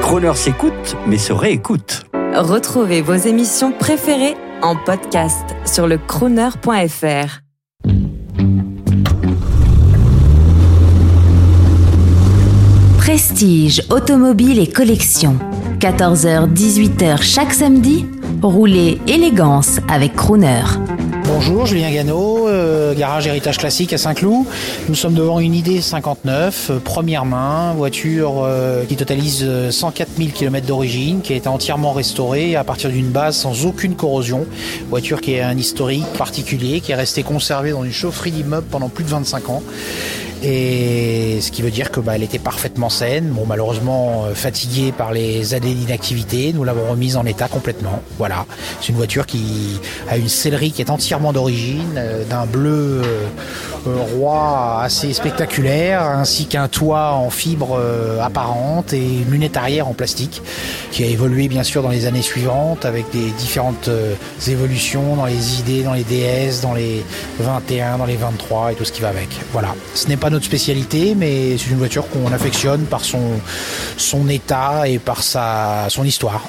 Croner s'écoute, mais se réécoute. Retrouvez vos émissions préférées en podcast sur le crooner.fr. Prestige, automobile et collection. 14h-18h chaque samedi, roulez élégance avec Crooner. Bonjour, Julien Gano, euh, garage héritage classique à Saint-Cloud. Nous sommes devant une ID 59, euh, première main, voiture euh, qui totalise 104 000 km d'origine, qui a été entièrement restaurée à partir d'une base sans aucune corrosion. Voiture qui a un historique particulier, qui est restée conservée dans une chaufferie d'immeuble pendant plus de 25 ans. Et ce qui veut dire que bah, elle était parfaitement saine. Bon, malheureusement euh, fatiguée par les années d'inactivité, nous l'avons remise en état complètement. Voilà, c'est une voiture qui a une sellerie qui est entièrement d'origine, euh, d'un bleu euh, roi assez spectaculaire, ainsi qu'un toit en fibre apparente et une lunette arrière en plastique, qui a évolué bien sûr dans les années suivantes avec des différentes évolutions dans les idées, dans les DS, dans les 21, dans les 23 et tout ce qui va avec. Voilà, ce n'est pas notre spécialité, mais c'est une voiture qu'on affectionne par son, son état et par sa, son histoire.